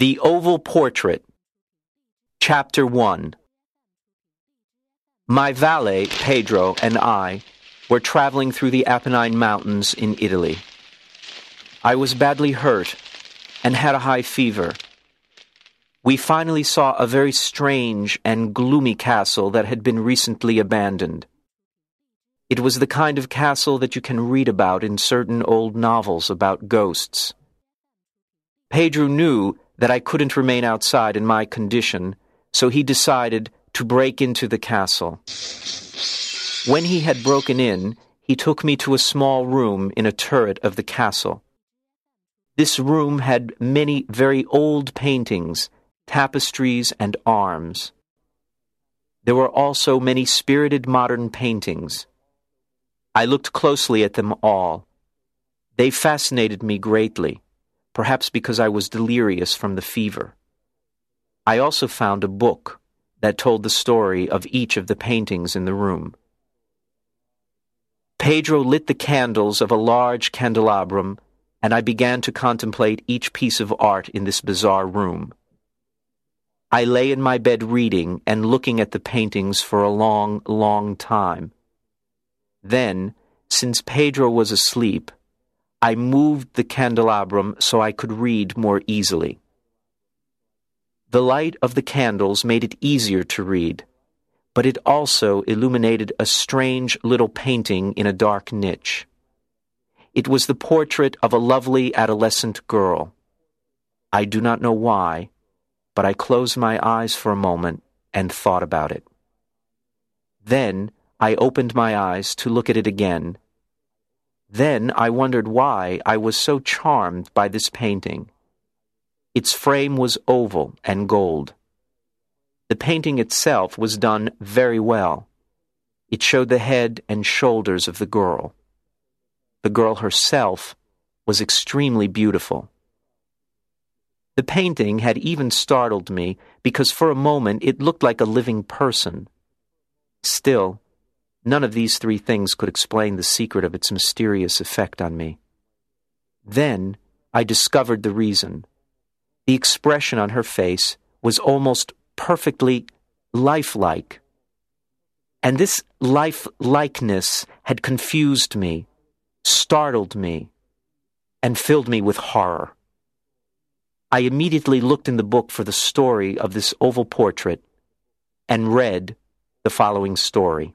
The Oval Portrait, Chapter 1 My valet, Pedro, and I were traveling through the Apennine Mountains in Italy. I was badly hurt and had a high fever. We finally saw a very strange and gloomy castle that had been recently abandoned. It was the kind of castle that you can read about in certain old novels about ghosts. Pedro knew that I couldn't remain outside in my condition, so he decided to break into the castle. When he had broken in, he took me to a small room in a turret of the castle. This room had many very old paintings, tapestries, and arms. There were also many spirited modern paintings. I looked closely at them all. They fascinated me greatly perhaps because I was delirious from the fever. I also found a book that told the story of each of the paintings in the room. Pedro lit the candles of a large candelabrum, and I began to contemplate each piece of art in this bizarre room. I lay in my bed reading and looking at the paintings for a long, long time. Then, since Pedro was asleep, I moved the candelabrum so I could read more easily. The light of the candles made it easier to read, but it also illuminated a strange little painting in a dark niche. It was the portrait of a lovely adolescent girl. I do not know why, but I closed my eyes for a moment and thought about it. Then I opened my eyes to look at it again then I wondered why I was so charmed by this painting. Its frame was oval and gold. The painting itself was done very well. It showed the head and shoulders of the girl. The girl herself was extremely beautiful. The painting had even startled me because for a moment it looked like a living person. Still, None of these three things could explain the secret of its mysterious effect on me. Then I discovered the reason. The expression on her face was almost perfectly lifelike. And this lifelikeness had confused me, startled me, and filled me with horror. I immediately looked in the book for the story of this oval portrait and read the following story.